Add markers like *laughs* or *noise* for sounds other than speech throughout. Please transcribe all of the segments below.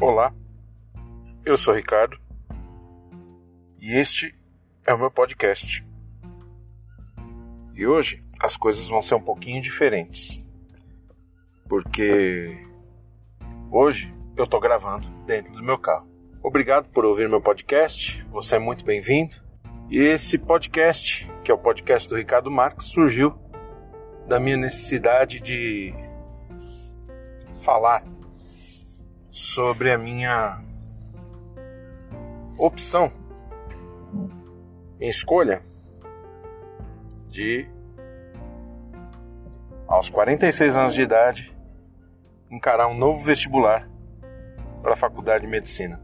Olá, eu sou Ricardo e este é o meu podcast. E hoje as coisas vão ser um pouquinho diferentes, porque hoje eu estou gravando dentro do meu carro. Obrigado por ouvir meu podcast, você é muito bem-vindo. E esse podcast, que é o podcast do Ricardo Marques, surgiu da minha necessidade de falar sobre a minha opção escolha de aos 46 anos de idade encarar um novo vestibular para a faculdade de medicina.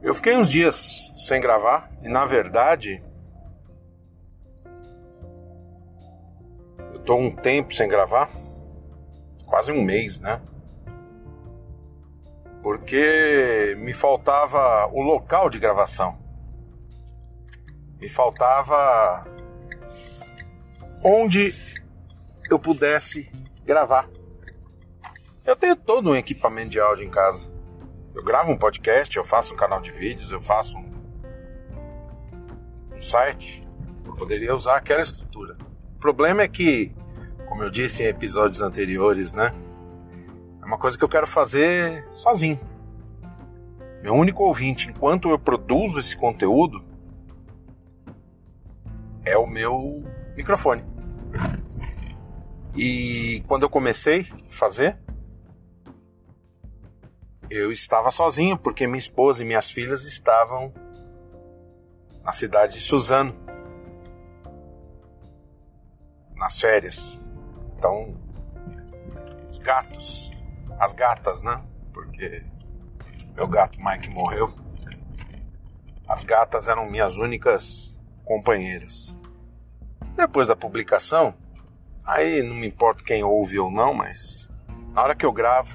Eu fiquei uns dias sem gravar e na verdade eu tô um tempo sem gravar quase um mês, né? Porque me faltava o local de gravação. Me faltava onde eu pudesse gravar. Eu tenho todo um equipamento de áudio em casa. Eu gravo um podcast, eu faço um canal de vídeos, eu faço um, um site. Eu poderia usar aquela estrutura. O problema é que como eu disse em episódios anteriores, né? É uma coisa que eu quero fazer sozinho. Meu único ouvinte, enquanto eu produzo esse conteúdo, é o meu microfone. E quando eu comecei a fazer, eu estava sozinho, porque minha esposa e minhas filhas estavam na cidade de Suzano, nas férias. Então, os gatos, as gatas, né? Porque meu gato Mike morreu. As gatas eram minhas únicas companheiras. Depois da publicação, aí não me importa quem ouve ou não, mas na hora que eu gravo,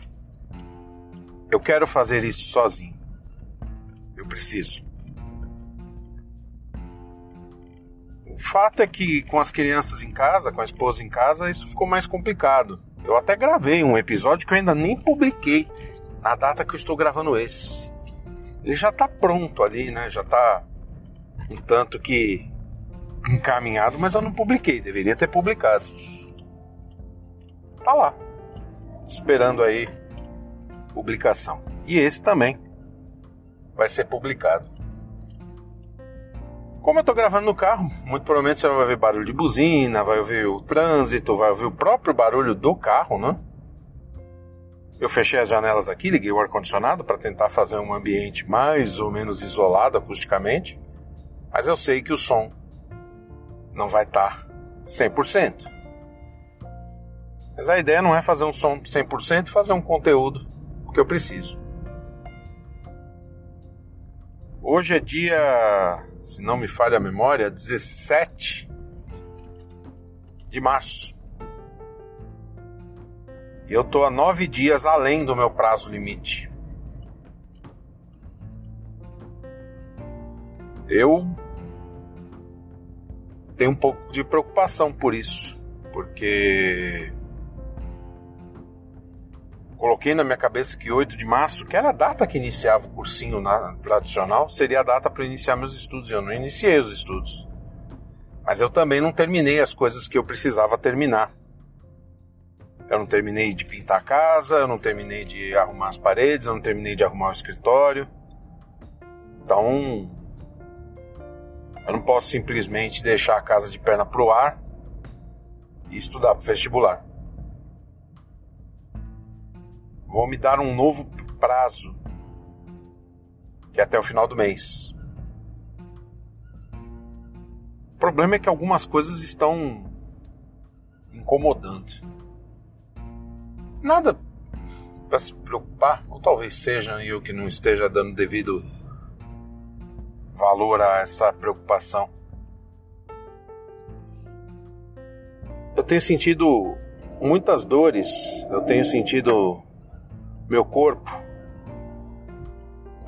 eu quero fazer isso sozinho. Eu preciso. Fato é que com as crianças em casa, com a esposa em casa, isso ficou mais complicado. Eu até gravei um episódio que eu ainda nem publiquei na data que eu estou gravando esse. Ele já está pronto ali, né? Já está um tanto que encaminhado, mas eu não publiquei, deveria ter publicado. Tá lá. Esperando aí publicação. E esse também vai ser publicado. Como eu estou gravando no carro, muito provavelmente você vai ouvir barulho de buzina, vai ouvir o trânsito, vai ouvir o próprio barulho do carro, né? Eu fechei as janelas aqui, liguei o ar-condicionado para tentar fazer um ambiente mais ou menos isolado acusticamente, mas eu sei que o som não vai estar tá 100%. Mas a ideia não é fazer um som 100%, fazer um conteúdo que eu preciso. Hoje é dia se não me falha a memória, 17 de março. E eu tô a nove dias além do meu prazo limite. Eu tenho um pouco de preocupação por isso, porque coloquei na minha cabeça que 8 de março, que era a data que iniciava o cursinho na, tradicional, seria a data para iniciar meus estudos. Eu não iniciei os estudos. Mas eu também não terminei as coisas que eu precisava terminar. Eu não terminei de pintar a casa, eu não terminei de arrumar as paredes, eu não terminei de arrumar o escritório. Então, eu não posso simplesmente deixar a casa de perna pro ar e estudar para vestibular vão me dar um novo prazo, que é até o final do mês. O problema é que algumas coisas estão incomodando. Nada para se preocupar, ou talvez seja eu que não esteja dando devido valor a essa preocupação. Eu tenho sentido muitas dores, eu tenho sentido meu corpo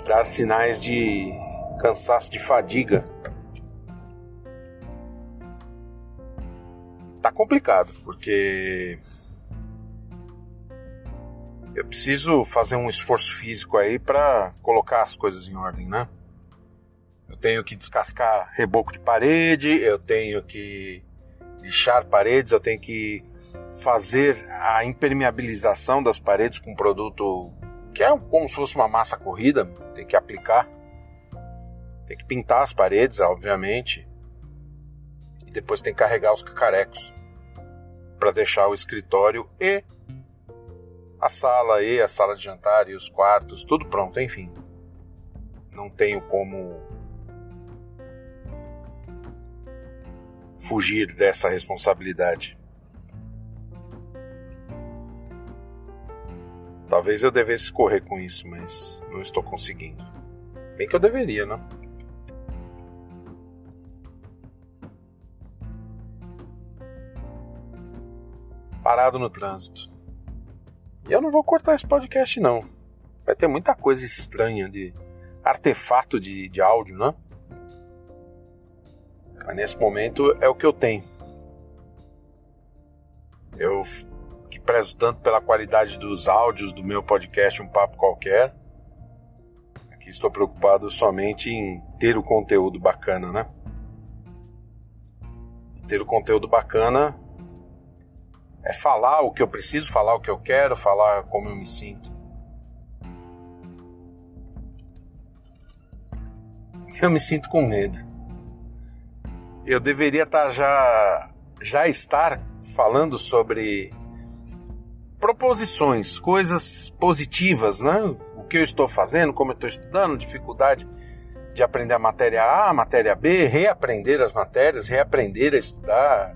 dar sinais de cansaço, de fadiga. Tá complicado, porque eu preciso fazer um esforço físico aí para colocar as coisas em ordem, né? Eu tenho que descascar reboco de parede, eu tenho que lixar paredes, eu tenho que fazer a impermeabilização das paredes com um produto que é como se fosse uma massa corrida, tem que aplicar. Tem que pintar as paredes, obviamente. E depois tem que carregar os cacarecos para deixar o escritório e a sala e a sala de jantar e os quartos, tudo pronto, enfim. Não tenho como fugir dessa responsabilidade. Talvez eu devesse correr com isso, mas não estou conseguindo. Bem que eu deveria, né? Parado no trânsito. E eu não vou cortar esse podcast, não. Vai ter muita coisa estranha de artefato de, de áudio, né? Mas nesse momento é o que eu tenho. Eu prezo tanto pela qualidade dos áudios do meu podcast Um Papo Qualquer. Aqui estou preocupado somente em ter o conteúdo bacana, né? ter o conteúdo bacana é falar o que eu preciso, falar o que eu quero, falar como eu me sinto. Eu me sinto com medo. Eu deveria estar tá já já estar falando sobre proposições, coisas positivas, né? O que eu estou fazendo, como eu estou estudando, dificuldade de aprender a matéria A, a matéria B, reaprender as matérias, reaprender a estudar,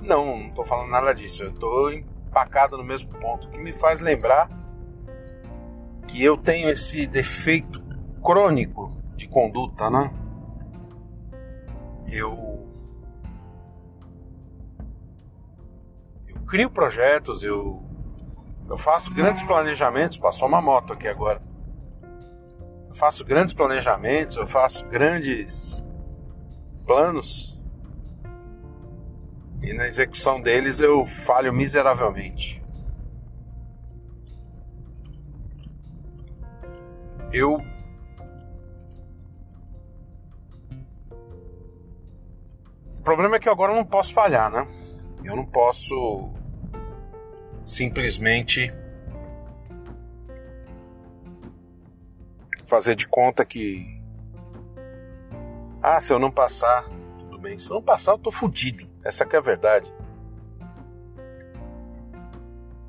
não, não estou falando nada disso. Eu estou empacado no mesmo ponto, que me faz lembrar que eu tenho esse defeito crônico de conduta, né? Eu eu crio projetos, eu eu faço grandes planejamentos, passou uma moto aqui agora. Eu faço grandes planejamentos, eu faço grandes planos e na execução deles eu falho miseravelmente. Eu O problema é que agora eu não posso falhar, né? Eu não posso simplesmente fazer de conta que ah, se eu não passar, tudo bem. Se eu não passar, eu tô fudido. Essa que é a verdade.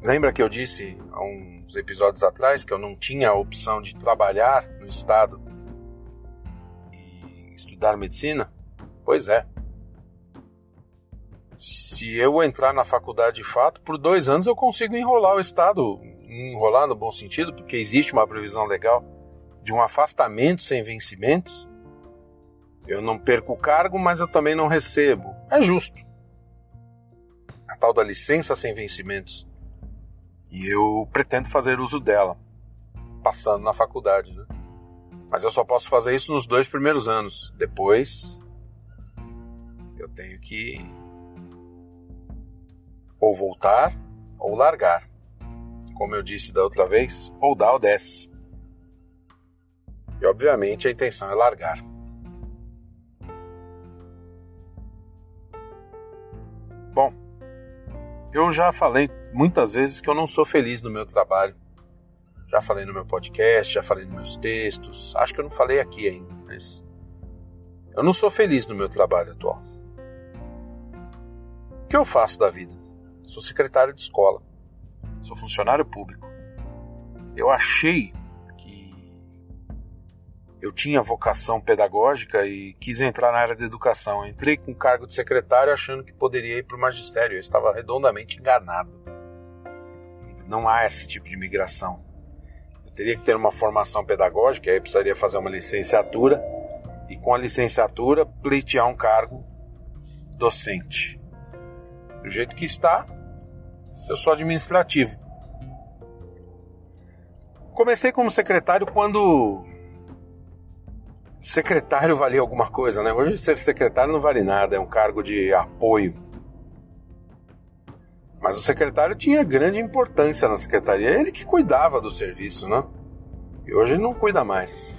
Lembra que eu disse há uns episódios atrás que eu não tinha a opção de trabalhar no estado e estudar medicina? Pois é. Se eu entrar na faculdade de fato, por dois anos eu consigo enrolar o estado, enrolar no bom sentido, porque existe uma previsão legal de um afastamento sem vencimentos eu não perco o cargo, mas eu também não recebo. É justo. A tal da licença sem vencimentos. E eu pretendo fazer uso dela, passando na faculdade, né? Mas eu só posso fazer isso nos dois primeiros anos. Depois, eu tenho que ou voltar ou largar. Como eu disse da outra vez, ou dá ou desce. E obviamente a intenção é largar. Bom, eu já falei muitas vezes que eu não sou feliz no meu trabalho. Já falei no meu podcast, já falei nos meus textos. Acho que eu não falei aqui ainda, mas eu não sou feliz no meu trabalho atual. O que eu faço da vida? Sou secretário de escola. Sou funcionário público. Eu achei eu tinha vocação pedagógica e quis entrar na área da educação. entrei com cargo de secretário achando que poderia ir para o magistério. Eu estava redondamente enganado. Não há esse tipo de migração. Eu teria que ter uma formação pedagógica, aí precisaria fazer uma licenciatura e com a licenciatura pleitear um cargo docente. Do jeito que está, eu sou administrativo. Comecei como secretário quando secretário valia alguma coisa, né? Hoje ser secretário não vale nada, é um cargo de apoio. Mas o secretário tinha grande importância na secretaria, ele que cuidava do serviço, né? E hoje ele não cuida mais.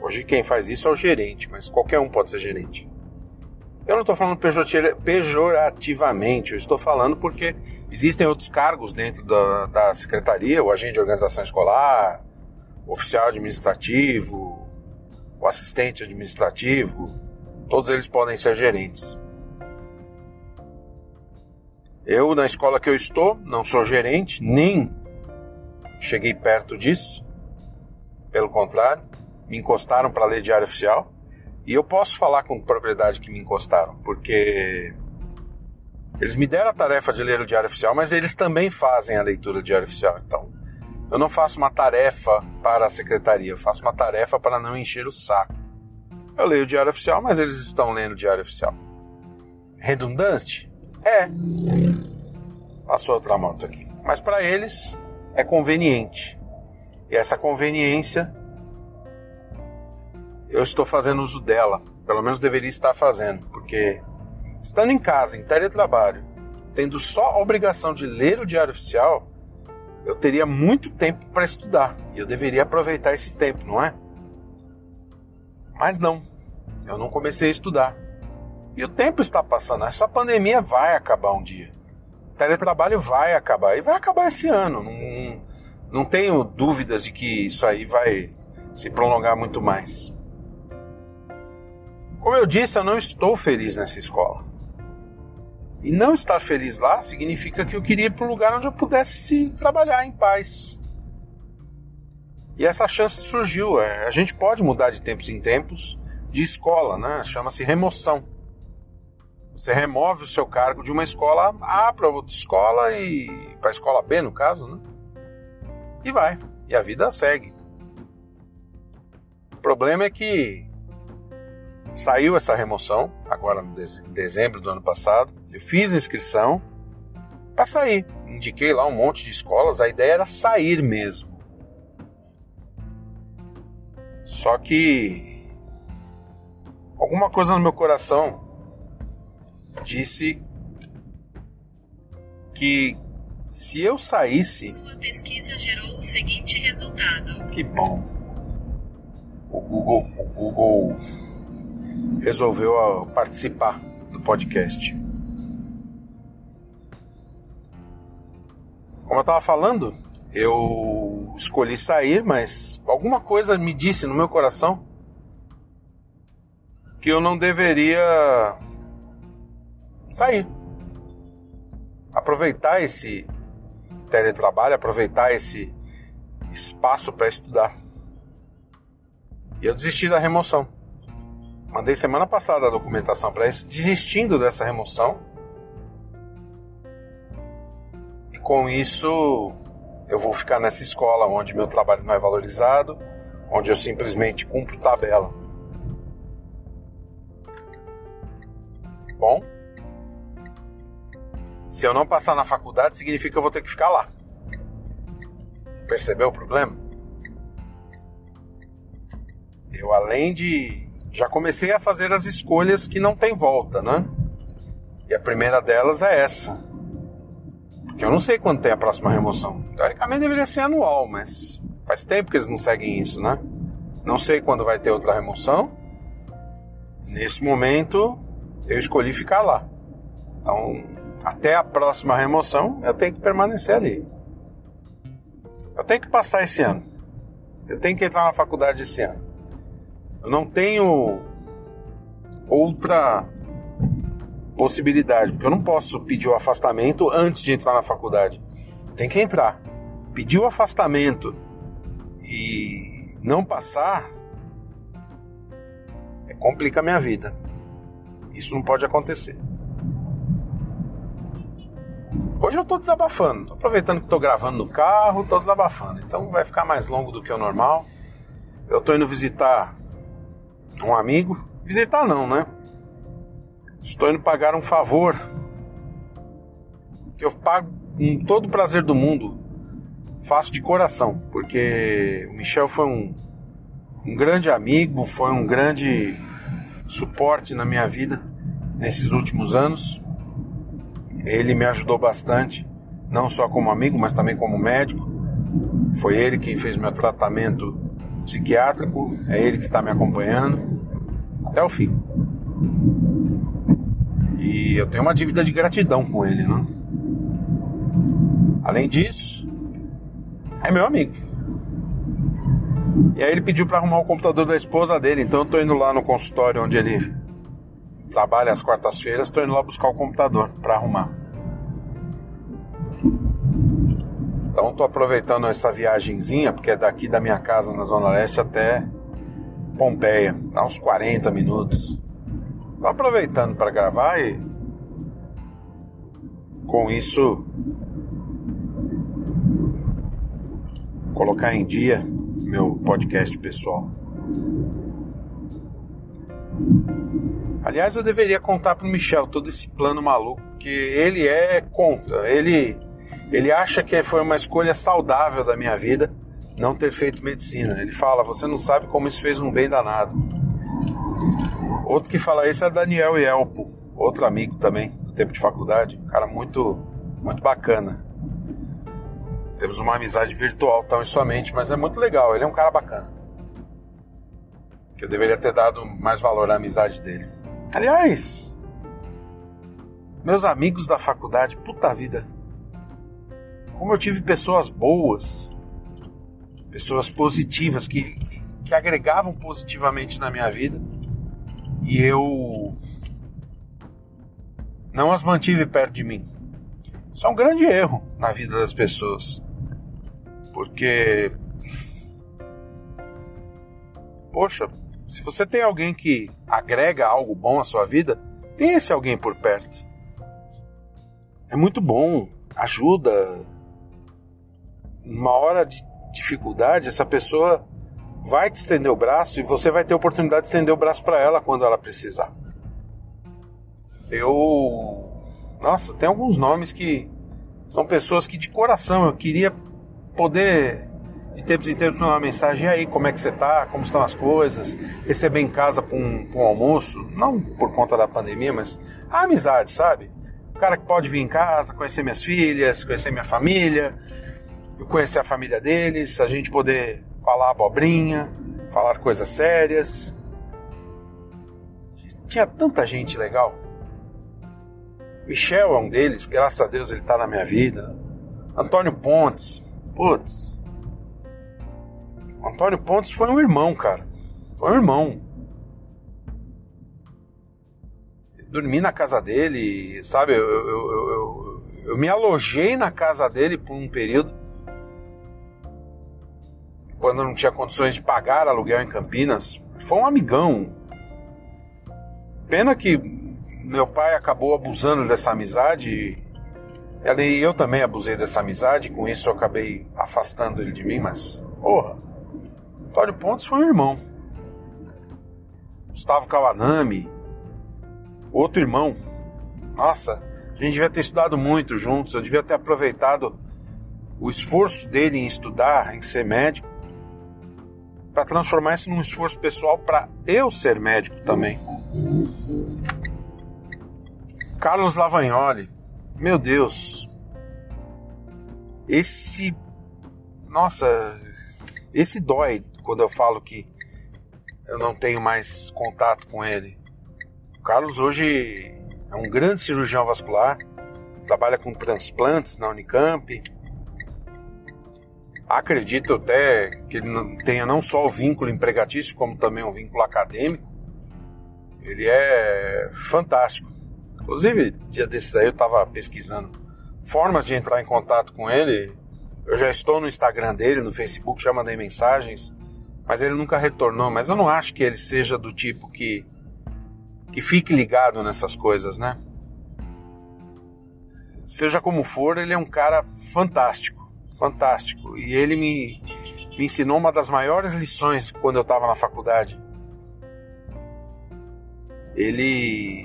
Hoje quem faz isso é o gerente, mas qualquer um pode ser gerente. Eu não estou falando pejorativamente, eu estou falando porque existem outros cargos dentro da, da secretaria, o agente de organização escolar, o oficial administrativo, o assistente administrativo, todos eles podem ser gerentes. Eu, na escola que eu estou, não sou gerente, nem cheguei perto disso. Pelo contrário, me encostaram para ler diário oficial. E eu posso falar com propriedade que me encostaram, porque eles me deram a tarefa de ler o diário oficial, mas eles também fazem a leitura do diário oficial. Então, eu não faço uma tarefa para a secretaria, eu faço uma tarefa para não encher o saco. Eu leio o diário oficial, mas eles estão lendo o diário oficial. Redundante? É. Passou outra moto aqui. Mas para eles é conveniente. E essa conveniência eu estou fazendo uso dela. Pelo menos deveria estar fazendo, porque estando em casa, em teletrabalho, tendo só a obrigação de ler o diário oficial, eu teria muito tempo para estudar e eu deveria aproveitar esse tempo, não é? Mas não, eu não comecei a estudar. E o tempo está passando, essa pandemia vai acabar um dia. O teletrabalho vai acabar e vai acabar esse ano. Não, não tenho dúvidas de que isso aí vai se prolongar muito mais. Como eu disse, eu não estou feliz nessa escola. E não estar feliz lá significa que eu queria ir para um lugar onde eu pudesse trabalhar em paz. E essa chance surgiu. É, a gente pode mudar de tempos em tempos de escola, né? Chama-se remoção. Você remove o seu cargo de uma escola A para outra escola e para a escola B, no caso, né? E vai. E a vida segue. O problema é que Saiu essa remoção, agora em dezembro do ano passado. Eu fiz inscrição para sair. Indiquei lá um monte de escolas, a ideia era sair mesmo. Só que alguma coisa no meu coração disse que se eu saísse. Sua pesquisa gerou o seguinte resultado. Que bom. O Google, o Google resolveu participar do podcast. Como eu estava falando, eu escolhi sair, mas alguma coisa me disse no meu coração que eu não deveria sair. Aproveitar esse teletrabalho, aproveitar esse espaço para estudar. E eu desisti da remoção. Mandei semana passada a documentação para isso, desistindo dessa remoção. E com isso, eu vou ficar nessa escola onde meu trabalho não é valorizado, onde eu simplesmente cumpro tabela. Bom, se eu não passar na faculdade, significa que eu vou ter que ficar lá. Percebeu o problema? Eu, além de já comecei a fazer as escolhas que não tem volta, né? E a primeira delas é essa. Porque eu não sei quando tem a próxima remoção. Teoricamente deveria ser anual, mas faz tempo que eles não seguem isso, né? Não sei quando vai ter outra remoção. Nesse momento, eu escolhi ficar lá. Então, até a próxima remoção, eu tenho que permanecer ali. Eu tenho que passar esse ano. Eu tenho que entrar na faculdade esse ano. Eu não tenho outra possibilidade, porque eu não posso pedir o afastamento antes de entrar na faculdade. Tem que entrar. Pedir o afastamento e não passar é, complica a minha vida. Isso não pode acontecer. Hoje eu estou desabafando, tô aproveitando que estou gravando no carro, estou desabafando. Então vai ficar mais longo do que o normal. Eu estou indo visitar um amigo. Visitar não, né? Estou indo pagar um favor que eu pago com todo o prazer do mundo. Faço de coração, porque o Michel foi um, um grande amigo, foi um grande suporte na minha vida nesses últimos anos. ele me ajudou bastante, não só como amigo, mas também como médico. Foi ele quem fez meu tratamento psiquiátrico, é ele que está me acompanhando até o fim. E eu tenho uma dívida de gratidão com ele, né? Além disso, é meu amigo. E aí ele pediu para arrumar o computador da esposa dele, então eu tô indo lá no consultório onde ele trabalha às quartas-feiras, tô indo lá buscar o computador para arrumar. Então tô aproveitando essa viagenzinha, porque é daqui da minha casa na Zona Leste até Pompeia, dá uns 40 minutos. Tô aproveitando para gravar e com isso colocar em dia meu podcast pessoal. Aliás, eu deveria contar pro Michel todo esse plano maluco, que ele é contra. Ele ele acha que foi uma escolha saudável da minha vida não ter feito medicina. Ele fala: "Você não sabe como isso fez um bem danado". Outro que fala isso é Daniel Elpo, outro amigo também do tempo de faculdade, um cara muito muito bacana. Temos uma amizade virtual tão e somente, mas é muito legal. Ele é um cara bacana. Que eu deveria ter dado mais valor à amizade dele. Aliás, meus amigos da faculdade, puta vida. Como eu tive pessoas boas, pessoas positivas que, que agregavam positivamente na minha vida e eu não as mantive perto de mim. Isso é um grande erro na vida das pessoas. Porque. Poxa, se você tem alguém que agrega algo bom à sua vida, tem esse alguém por perto. É muito bom, ajuda. Numa hora de dificuldade, essa pessoa vai te estender o braço e você vai ter a oportunidade de estender o braço para ela quando ela precisar. Eu. Nossa, tem alguns nomes que são pessoas que de coração eu queria poder de tempos em tempos mandar uma mensagem, e aí, como é que você tá? Como estão as coisas? Receber em casa para um, um, almoço, não por conta da pandemia, mas a amizade, sabe? O cara que pode vir em casa, conhecer minhas filhas, conhecer minha família, conhecer a família deles, a gente poder falar abobrinha, falar coisas sérias. Tinha tanta gente legal. Michel é um deles, graças a Deus ele está na minha vida. Antônio Pontes, Putz. Antônio Pontes foi um irmão, cara. Foi um irmão. dormi na casa dele, sabe? Eu, eu, eu, eu, me alojei na casa dele por um período. Quando não tinha condições de pagar aluguel em Campinas. Foi um amigão. Pena que meu pai acabou abusando dessa amizade e eu também abusei dessa amizade, com isso eu acabei afastando ele de mim, mas, porra, Antônio Pontes foi um irmão. Gustavo Kawanami, outro irmão. Nossa, a gente devia ter estudado muito juntos, eu devia ter aproveitado o esforço dele em estudar, em ser médico, para transformar isso num esforço pessoal para eu ser médico também. Carlos Lavagnoli, meu Deus. Esse. Nossa. Esse dói quando eu falo que eu não tenho mais contato com ele. O Carlos hoje é um grande cirurgião vascular, trabalha com transplantes na Unicamp. Acredito até que ele tenha não só o vínculo empregatício, como também um vínculo acadêmico. Ele é fantástico. Inclusive, dia desses aí eu estava pesquisando formas de entrar em contato com ele. Eu já estou no Instagram dele, no Facebook, já mandei mensagens, mas ele nunca retornou. Mas eu não acho que ele seja do tipo que, que fique ligado nessas coisas, né? Seja como for, ele é um cara fantástico, fantástico. E ele me, me ensinou uma das maiores lições quando eu estava na faculdade. Ele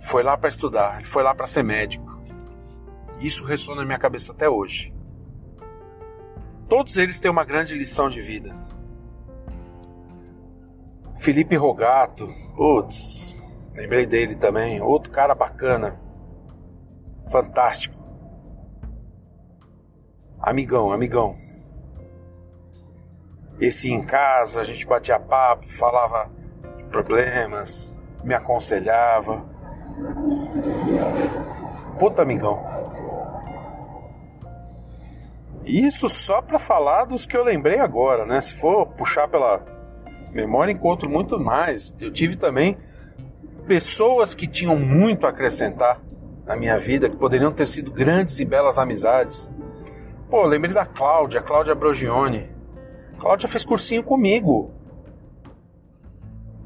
foi lá para estudar, ele foi lá para ser médico. Isso ressoa na minha cabeça até hoje. Todos eles têm uma grande lição de vida. Felipe Rogato, putz, Lembrei dele também, outro cara bacana, fantástico. Amigão, amigão. Esse em casa, a gente batia papo, falava de problemas, me aconselhava. Puta amigão. Isso só para falar dos que eu lembrei agora, né? Se for puxar pela memória, encontro muito mais. Eu tive também pessoas que tinham muito a acrescentar na minha vida, que poderiam ter sido grandes e belas amizades. Pô, lembrei da Cláudia, Cláudia Brogione. Cláudia fez cursinho comigo.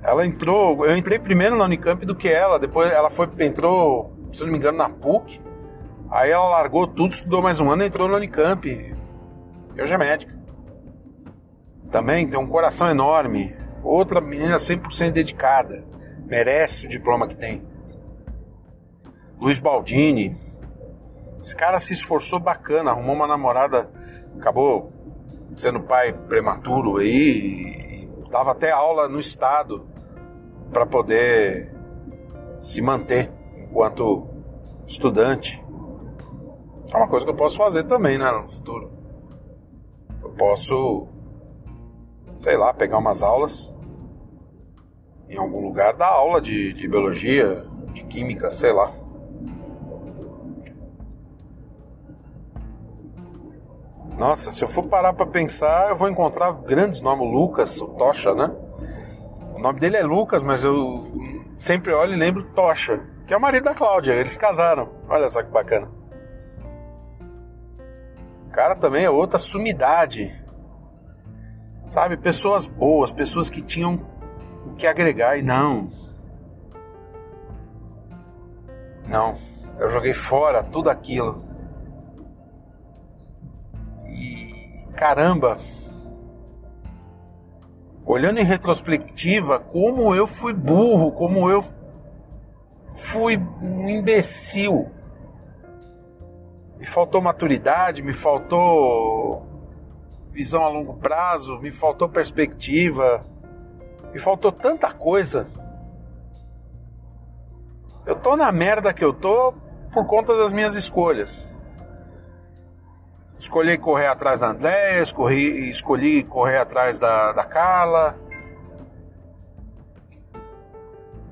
Ela entrou, eu entrei primeiro na Unicamp do que ela, depois ela foi entrou, se não me engano, na PUC. Aí ela largou tudo, estudou mais um ano e entrou na Unicamp. Hoje é médica. Também tem um coração enorme. Outra menina 100% dedicada. Merece o diploma que tem. Luiz Baldini. Esse cara se esforçou bacana, arrumou uma namorada, acabou sendo pai prematuro aí dava até aula no estado para poder se manter enquanto estudante. É uma coisa que eu posso fazer também, né, no futuro. Eu posso, sei lá, pegar umas aulas em algum lugar, dar aula de, de biologia, de química, sei lá. Nossa, se eu for parar para pensar, eu vou encontrar grandes nomes. O Lucas, o Tocha, né? O nome dele é Lucas, mas eu sempre olho e lembro Tocha, que é o marido da Cláudia. Eles casaram. Olha só que bacana cara também é outra sumidade. Sabe? Pessoas boas, pessoas que tinham o que agregar e não. Não. Eu joguei fora tudo aquilo. Caramba. Olhando em retrospectiva, como eu fui burro, como eu fui um imbecil me faltou maturidade, me faltou visão a longo prazo, me faltou perspectiva, me faltou tanta coisa. Eu tô na merda que eu tô por conta das minhas escolhas. Escolhi correr atrás da Andréia, escolhi, escolhi correr atrás da, da Carla.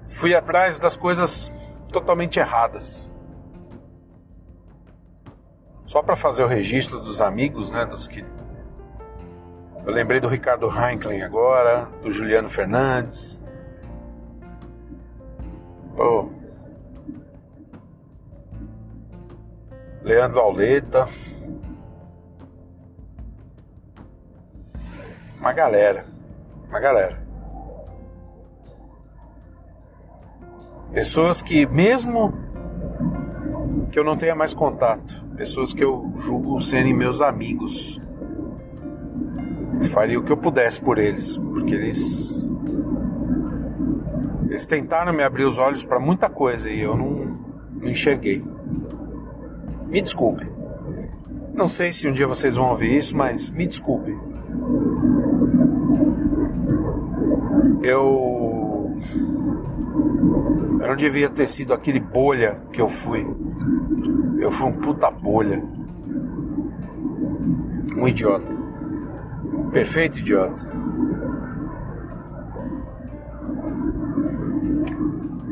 Fui atrás das coisas totalmente erradas. Só para fazer o registro dos amigos, né, dos que eu lembrei do Ricardo Heinklein agora, do Juliano Fernandes. Pô. Leandro Auleta. Uma galera. Uma galera. Pessoas que mesmo que eu não tenha mais contato, pessoas que eu julgo serem meus amigos. Eu faria o que eu pudesse por eles, porque eles eles tentaram me abrir os olhos para muita coisa e eu não, não enxerguei. Me desculpe. Não sei se um dia vocês vão ouvir isso, mas me desculpe. Eu eu não devia ter sido aquele bolha que eu fui. Eu fui um puta bolha. Um idiota. Perfeito idiota.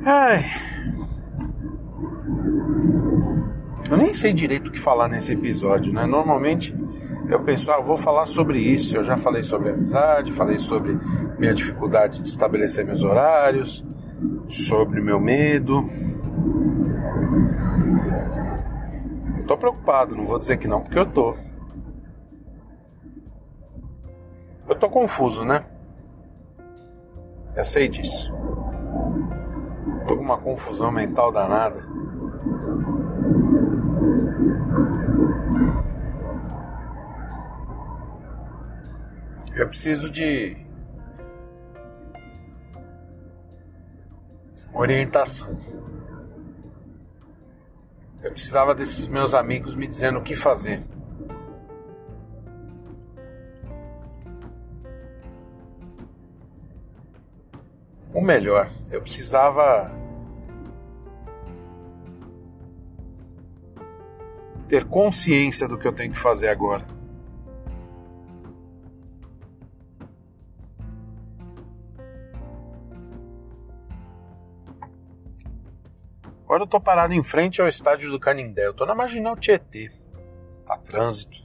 Ai. Eu nem sei direito o que falar nesse episódio, né? Normalmente eu penso, eu vou falar sobre isso. Eu já falei sobre amizade, falei sobre minha dificuldade de estabelecer meus horários, sobre meu medo. Eu tô preocupado, não vou dizer que não, porque eu tô. Eu tô confuso, né? Eu sei disso. Tô com uma confusão mental danada. Eu preciso de orientação. Eu precisava desses meus amigos me dizendo o que fazer. Ou melhor, eu precisava ter consciência do que eu tenho que fazer agora. Agora eu tô parado em frente ao estádio do Canindé. Eu tô na Marginal Tietê. Tá trânsito.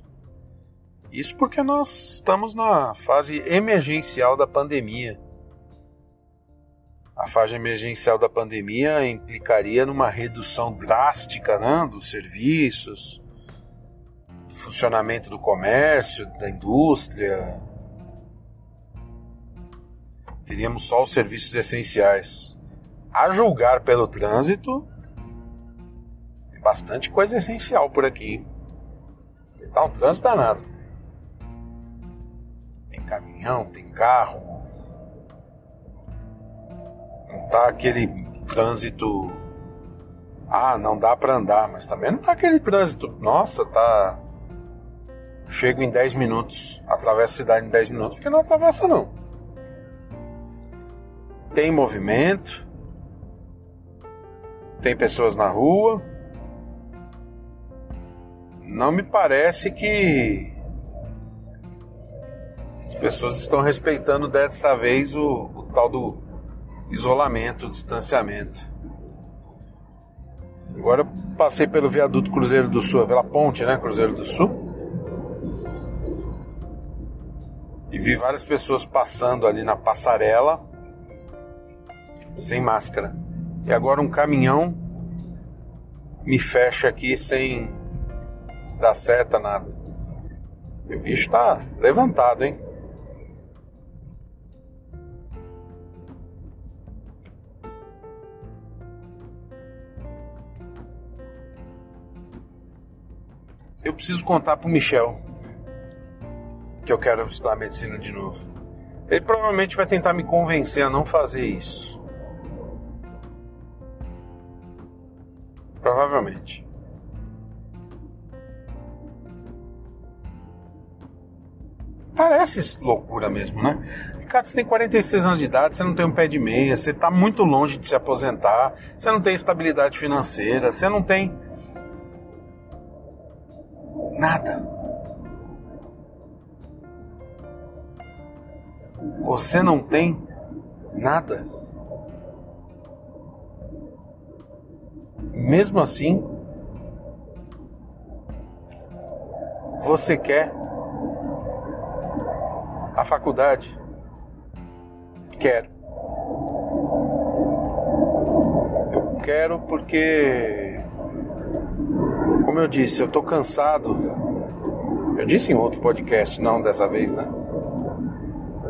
Isso porque nós estamos na fase emergencial da pandemia. A fase emergencial da pandemia implicaria numa redução drástica né, dos serviços, do funcionamento do comércio, da indústria. Teríamos só os serviços essenciais. A julgar pelo trânsito, bastante coisa essencial por aqui. Tá um trânsito danado. Tem caminhão, tem carro. Não tá aquele trânsito. Ah, não dá para andar, mas também não tá aquele trânsito. Nossa, tá. Chego em 10 minutos, atravesso a cidade em 10 minutos, porque não atravessa não. Tem movimento, tem pessoas na rua, não me parece que as pessoas estão respeitando dessa vez o, o tal do isolamento, distanciamento. Agora eu passei pelo viaduto Cruzeiro do Sul, pela ponte, né, Cruzeiro do Sul. E vi várias pessoas passando ali na passarela sem máscara. E agora um caminhão me fecha aqui sem dá seta, nada. E o bicho tá levantado, hein? Eu preciso contar pro Michel que eu quero estudar medicina de novo. Ele provavelmente vai tentar me convencer a não fazer isso. Provavelmente. Parece loucura mesmo, né? Cara, você tem 46 anos de idade, você não tem um pé de meia, você está muito longe de se aposentar, você não tem estabilidade financeira, você não tem. Nada. Você não tem nada. Mesmo assim, você quer a faculdade? Quero. Eu quero porque, como eu disse, eu tô cansado. Eu disse em outro podcast, não dessa vez, né?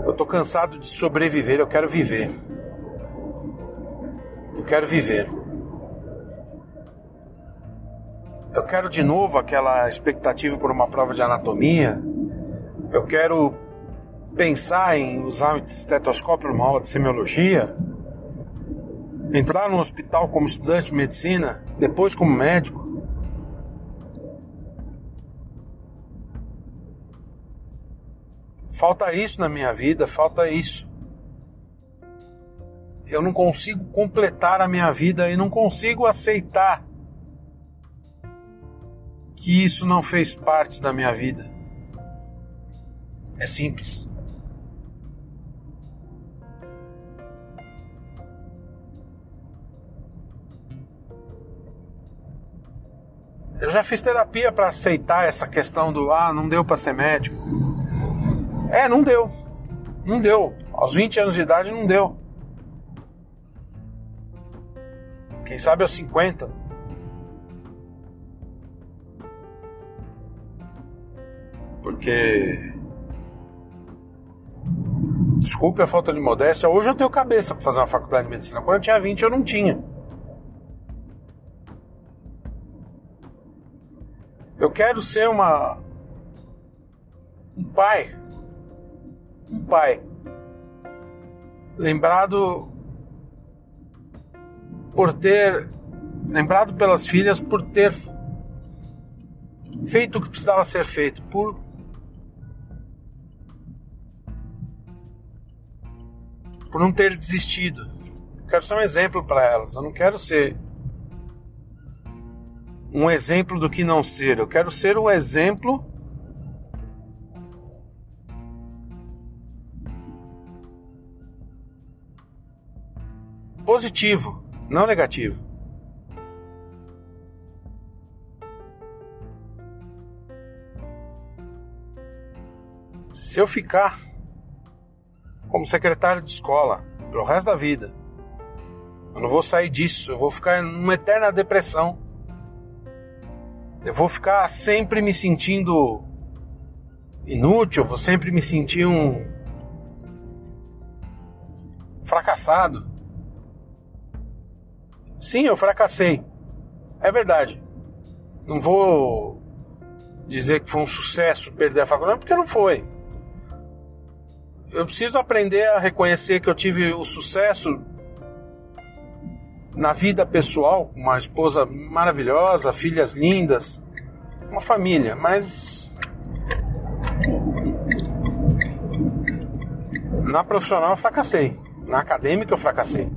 Eu tô cansado de sobreviver, eu quero viver. Eu quero viver. Eu quero de novo aquela expectativa por uma prova de anatomia. Eu quero pensar em usar o estetoscópio numa aula de semiologia, entrar no hospital como estudante de medicina, depois como médico. Falta isso na minha vida, falta isso. Eu não consigo completar a minha vida e não consigo aceitar que isso não fez parte da minha vida. É simples. Eu já fiz terapia para aceitar essa questão do ah, não deu para ser médico. É, não deu. Não deu. Aos 20 anos de idade não deu. Quem sabe aos 50. Porque Desculpe a falta de modéstia, hoje eu tenho cabeça para fazer uma faculdade de medicina. Quando eu tinha 20 eu não tinha. Eu quero ser uma um pai, um pai lembrado por ter lembrado pelas filhas por ter feito o que precisava ser feito, por por não ter desistido. quero ser um exemplo para elas. Eu não quero ser um exemplo do que não ser. Eu quero ser o exemplo positivo, não negativo. Se eu ficar como secretário de escola pelo resto da vida, eu não vou sair disso, eu vou ficar numa eterna depressão. Eu vou ficar sempre me sentindo inútil, vou sempre me sentir um fracassado. Sim, eu fracassei. É verdade. Não vou dizer que foi um sucesso perder a faculdade, porque não foi. Eu preciso aprender a reconhecer que eu tive o sucesso na vida pessoal, uma esposa maravilhosa, filhas lindas, uma família, mas na profissional eu fracassei, na acadêmica eu fracassei.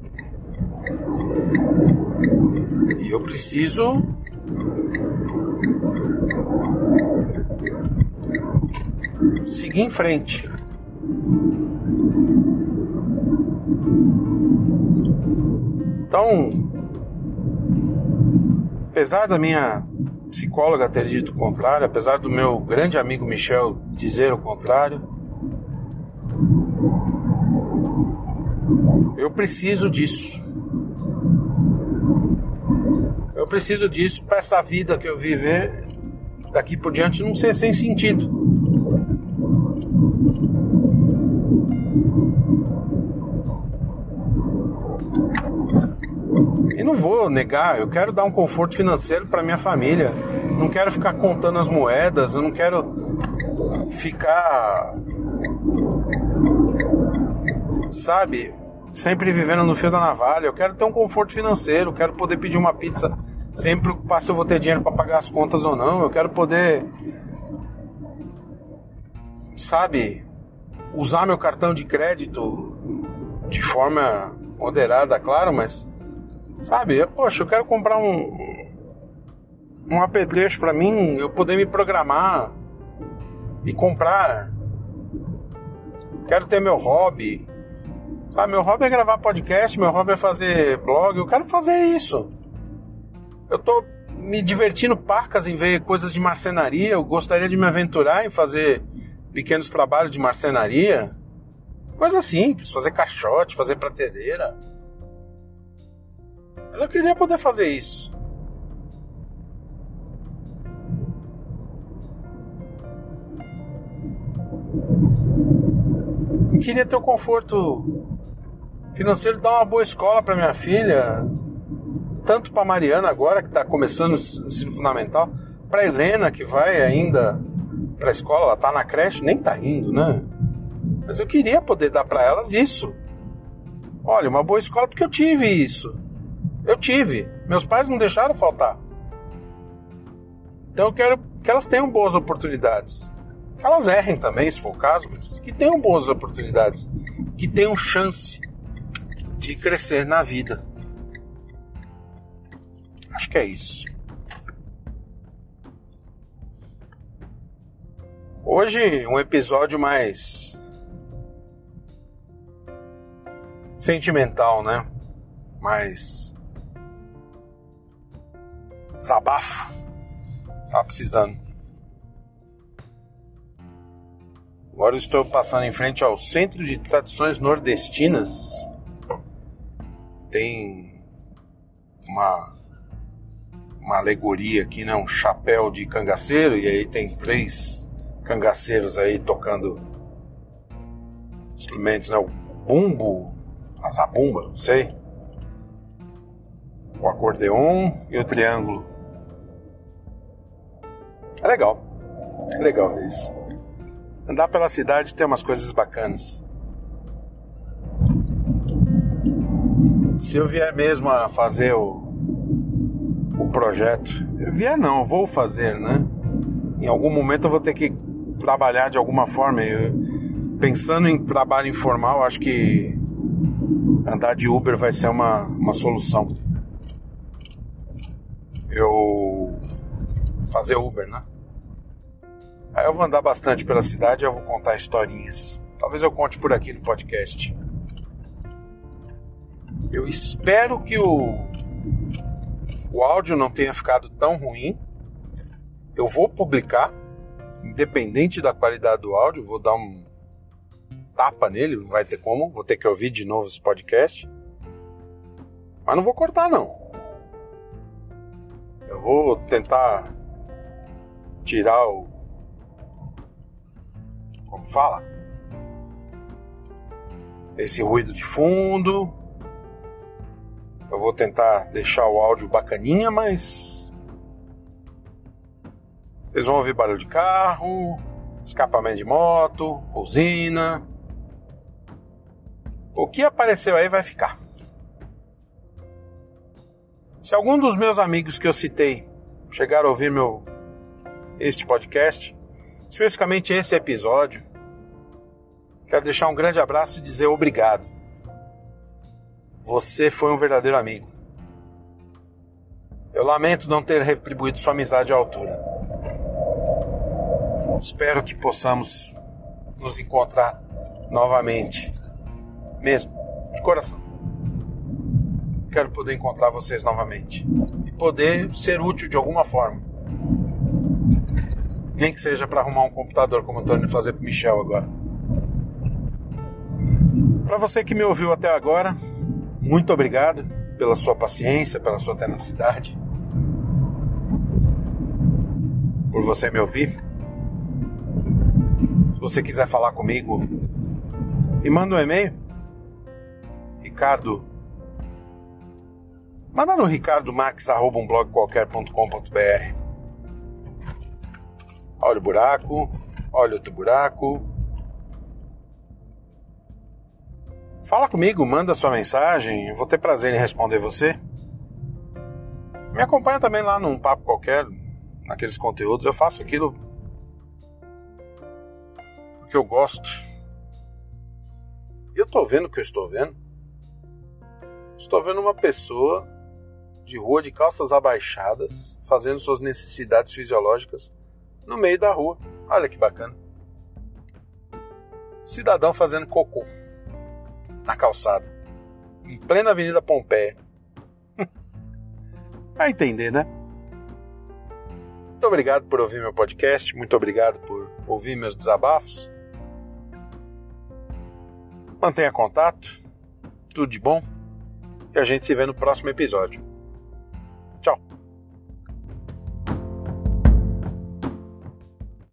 E eu preciso seguir em frente. Então, apesar da minha psicóloga ter dito o contrário, apesar do meu grande amigo Michel dizer o contrário, eu preciso disso. Eu preciso disso para essa vida que eu viver daqui por diante não ser sem sentido. E não vou negar, eu quero dar um conforto financeiro para minha família. Não quero ficar contando as moedas, eu não quero ficar sabe, sempre vivendo no fio da navalha. Eu quero ter um conforto financeiro, quero poder pedir uma pizza sem preocupar se eu vou ter dinheiro para pagar as contas ou não. Eu quero poder sabe, usar meu cartão de crédito de forma moderada, claro, mas Sabe? Poxa, eu quero comprar um, um apetrecho para mim, eu poder me programar e comprar. Quero ter meu hobby. Sabe, meu hobby é gravar podcast, meu hobby é fazer blog, eu quero fazer isso. Eu tô me divertindo pacas em ver coisas de marcenaria, eu gostaria de me aventurar em fazer pequenos trabalhos de marcenaria. Coisa simples, fazer caixote, fazer prateleira. Eu queria poder fazer isso. E queria ter o conforto financeiro dar uma boa escola para minha filha, tanto para Mariana agora que está começando o ensino fundamental, para Helena que vai ainda para a escola, ela está na creche, nem está indo, né? Mas eu queria poder dar para elas isso. Olha, uma boa escola porque eu tive isso. Eu tive. Meus pais não deixaram faltar. Então eu quero que elas tenham boas oportunidades. Que elas errem também, se for o caso, mas que tenham boas oportunidades. Que tenham chance de crescer na vida. Acho que é isso. Hoje, um episódio mais sentimental, né? Mais Desabafo. Tava precisando. Agora estou passando em frente ao Centro de Tradições Nordestinas. Tem uma uma alegoria aqui, né? Um chapéu de cangaceiro e aí tem três cangaceiros aí tocando instrumentos, né? O bumbo, a zabumba, não sei o acordeon e o triângulo. É legal. É legal ver isso. Andar pela cidade tem umas coisas bacanas. Se eu vier mesmo a fazer o, o projeto, eu vier não, vou fazer, né? Em algum momento eu vou ter que trabalhar de alguma forma. Eu, pensando em trabalho informal, acho que andar de Uber vai ser uma, uma solução eu fazer Uber, né? Aí eu vou andar bastante pela cidade e eu vou contar historinhas. Talvez eu conte por aqui no podcast. Eu espero que o, o áudio não tenha ficado tão ruim. Eu vou publicar, independente da qualidade do áudio, vou dar um tapa nele, não vai ter como, vou ter que ouvir de novo esse podcast. Mas não vou cortar não. Eu vou tentar tirar o como fala? Esse ruído de fundo. Eu vou tentar deixar o áudio bacaninha, mas. Vocês vão ouvir barulho de carro, escapamento de moto, buzina. O que apareceu aí vai ficar. Se algum dos meus amigos que eu citei chegar a ouvir meu este podcast, especificamente esse episódio, quero deixar um grande abraço e dizer obrigado. Você foi um verdadeiro amigo. Eu lamento não ter retribuído sua amizade à altura. Espero que possamos nos encontrar novamente. Mesmo, de coração. Quero poder encontrar vocês novamente e poder ser útil de alguma forma nem que seja para arrumar um computador, como eu estou indo fazer para Michel agora. Para você que me ouviu até agora, muito obrigado pela sua paciência, pela sua tenacidade, por você me ouvir. Se você quiser falar comigo, me manda um e-mail. Ricardo. Manda no ricardomax.blogqualquer.com.br Olha o buraco, olha outro buraco. Fala comigo, manda sua mensagem, eu vou ter prazer em responder você. Me acompanha também lá num papo qualquer, naqueles conteúdos. Eu faço aquilo porque eu gosto. Eu tô vendo o que eu estou vendo. Estou vendo uma pessoa de rua de calças abaixadas fazendo suas necessidades fisiológicas no meio da rua. Olha que bacana. Cidadão fazendo cocô na calçada, em plena Avenida Pompeia. *laughs* Vai entender, né? Muito obrigado por ouvir meu podcast, muito obrigado por ouvir meus desabafos. Mantenha contato, tudo de bom e a gente se vê no próximo episódio.